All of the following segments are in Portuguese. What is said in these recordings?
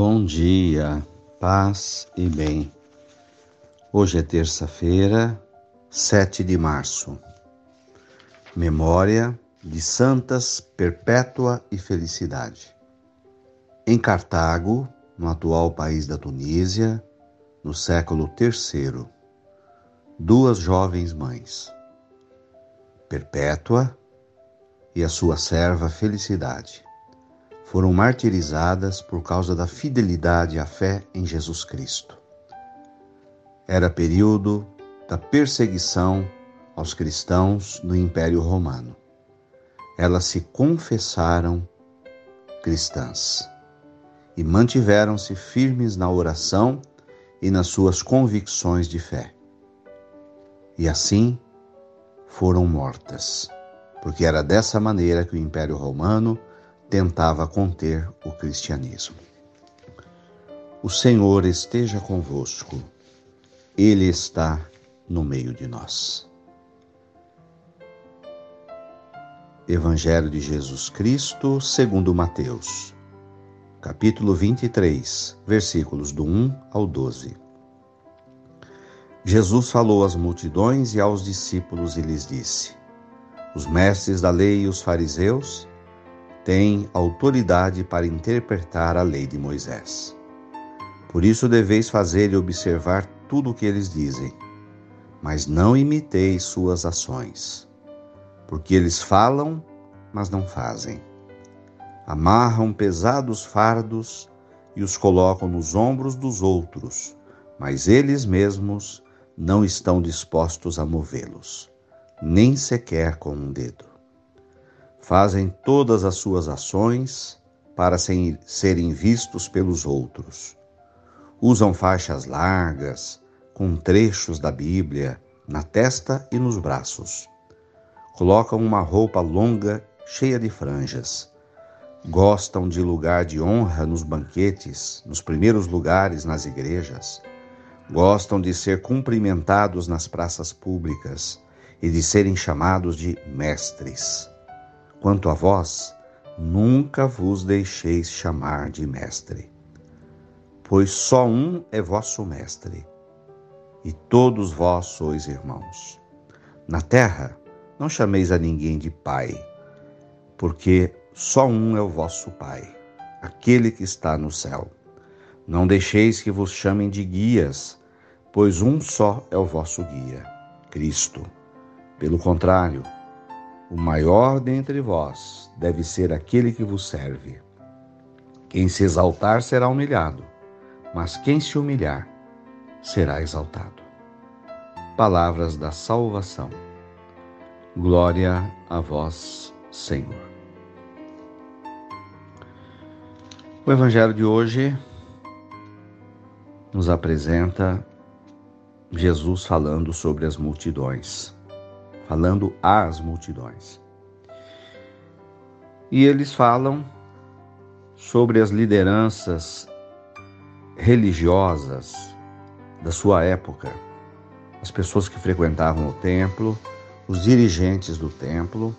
Bom dia, paz e bem. Hoje é terça-feira, 7 de março. Memória de Santas Perpétua e Felicidade. Em Cartago, no atual país da Tunísia, no século III, duas jovens mães, Perpétua e a sua serva Felicidade foram martirizadas por causa da fidelidade à fé em Jesus Cristo. Era período da perseguição aos cristãos no Império Romano. Elas se confessaram cristãs e mantiveram-se firmes na oração e nas suas convicções de fé. E assim foram mortas, porque era dessa maneira que o Império Romano tentava conter o cristianismo. O Senhor esteja convosco, Ele está no meio de nós. Evangelho de Jesus Cristo, segundo Mateus, capítulo 23, versículos do 1 ao 12. Jesus falou às multidões e aos discípulos e lhes disse: Os mestres da lei e os fariseus têm autoridade para interpretar a lei de Moisés. Por isso deveis fazer e observar tudo o que eles dizem, mas não imiteis suas ações, porque eles falam, mas não fazem. Amarram pesados fardos e os colocam nos ombros dos outros, mas eles mesmos não estão dispostos a movê-los, nem sequer com um dedo fazem todas as suas ações para serem vistos pelos outros. Usam faixas largas, com trechos da Bíblia na testa e nos braços. Colocam uma roupa longa, cheia de franjas. Gostam de lugar de honra nos banquetes, nos primeiros lugares nas igrejas. Gostam de ser cumprimentados nas praças públicas e de serem chamados de mestres. Quanto a vós, nunca vos deixeis chamar de mestre, pois só um é vosso mestre, e todos vós sois irmãos. Na terra, não chameis a ninguém de pai, porque só um é o vosso Pai, aquele que está no céu. Não deixeis que vos chamem de guias, pois um só é o vosso guia, Cristo. Pelo contrário, o maior dentre vós deve ser aquele que vos serve. Quem se exaltar será humilhado, mas quem se humilhar será exaltado. Palavras da salvação. Glória a vós, Senhor. O Evangelho de hoje nos apresenta Jesus falando sobre as multidões falando às multidões. E eles falam sobre as lideranças religiosas da sua época, as pessoas que frequentavam o templo, os dirigentes do templo,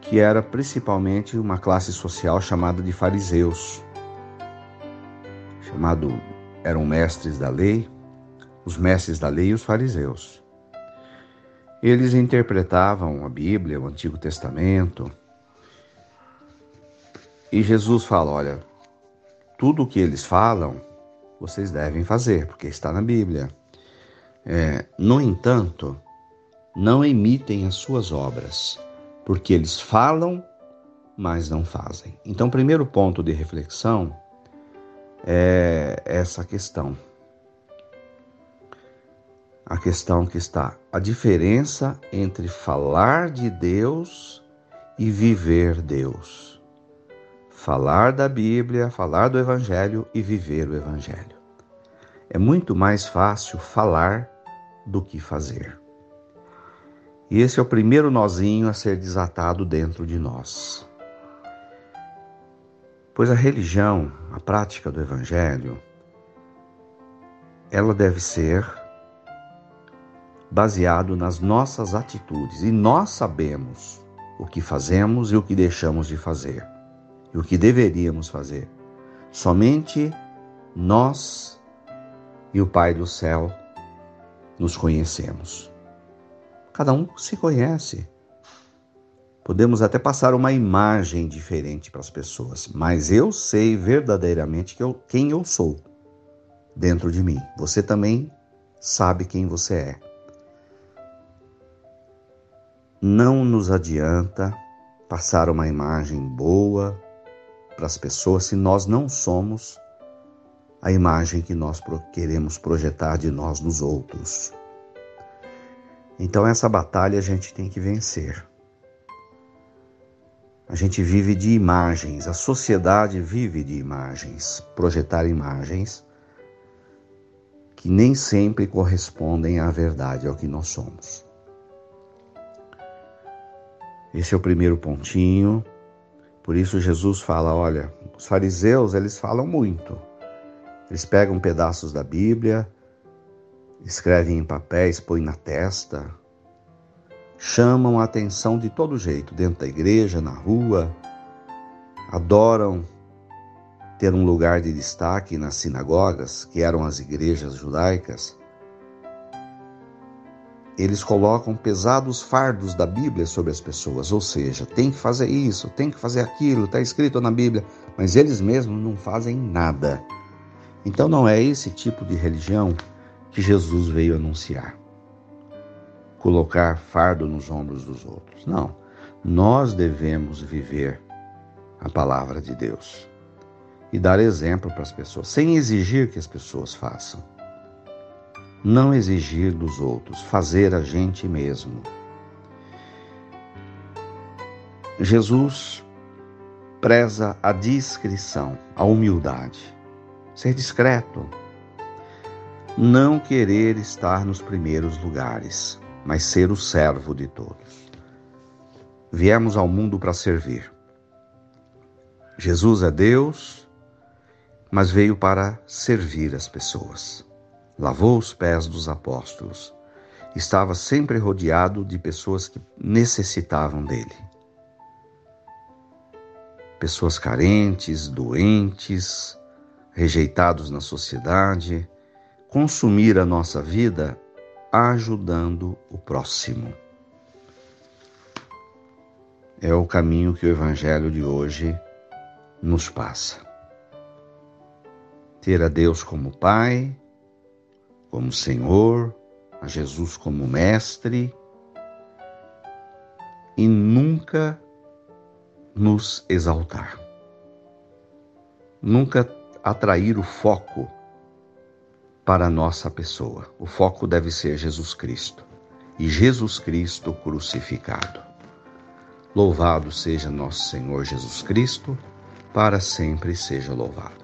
que era principalmente uma classe social chamada de fariseus, chamado eram mestres da lei, os mestres da lei e os fariseus. Eles interpretavam a Bíblia, o Antigo Testamento. E Jesus fala: olha, tudo o que eles falam, vocês devem fazer, porque está na Bíblia. É, no entanto, não imitem as suas obras, porque eles falam, mas não fazem. Então, primeiro ponto de reflexão é essa questão a questão que está a diferença entre falar de Deus e viver Deus. Falar da Bíblia, falar do Evangelho e viver o Evangelho. É muito mais fácil falar do que fazer. E esse é o primeiro nozinho a ser desatado dentro de nós. Pois a religião, a prática do Evangelho, ela deve ser baseado nas nossas atitudes. E nós sabemos o que fazemos e o que deixamos de fazer, e o que deveríamos fazer. Somente nós e o Pai do céu nos conhecemos. Cada um se conhece. Podemos até passar uma imagem diferente para as pessoas, mas eu sei verdadeiramente que eu, quem eu sou dentro de mim. Você também sabe quem você é. Não nos adianta passar uma imagem boa para as pessoas se nós não somos a imagem que nós queremos projetar de nós nos outros. Então, essa batalha a gente tem que vencer. A gente vive de imagens, a sociedade vive de imagens, projetar imagens que nem sempre correspondem à verdade, ao que nós somos. Esse é o primeiro pontinho. Por isso Jesus fala, olha, os fariseus, eles falam muito. Eles pegam pedaços da Bíblia, escrevem em papéis, põem na testa, chamam a atenção de todo jeito, dentro da igreja, na rua, adoram ter um lugar de destaque nas sinagogas, que eram as igrejas judaicas. Eles colocam pesados fardos da Bíblia sobre as pessoas, ou seja, tem que fazer isso, tem que fazer aquilo, está escrito na Bíblia, mas eles mesmos não fazem nada. Então não é esse tipo de religião que Jesus veio anunciar. Colocar fardo nos ombros dos outros. Não. Nós devemos viver a palavra de Deus e dar exemplo para as pessoas, sem exigir que as pessoas façam. Não exigir dos outros, fazer a gente mesmo. Jesus preza a discrição, a humildade, ser discreto, não querer estar nos primeiros lugares, mas ser o servo de todos. Viemos ao mundo para servir. Jesus é Deus, mas veio para servir as pessoas. Lavou os pés dos apóstolos. Estava sempre rodeado de pessoas que necessitavam dele. Pessoas carentes, doentes, rejeitados na sociedade, consumir a nossa vida ajudando o próximo. É o caminho que o Evangelho de hoje nos passa. Ter a Deus como Pai, como Senhor, a Jesus como Mestre e nunca nos exaltar. Nunca atrair o foco para a nossa pessoa. O foco deve ser Jesus Cristo e Jesus Cristo crucificado. Louvado seja nosso Senhor Jesus Cristo, para sempre seja louvado.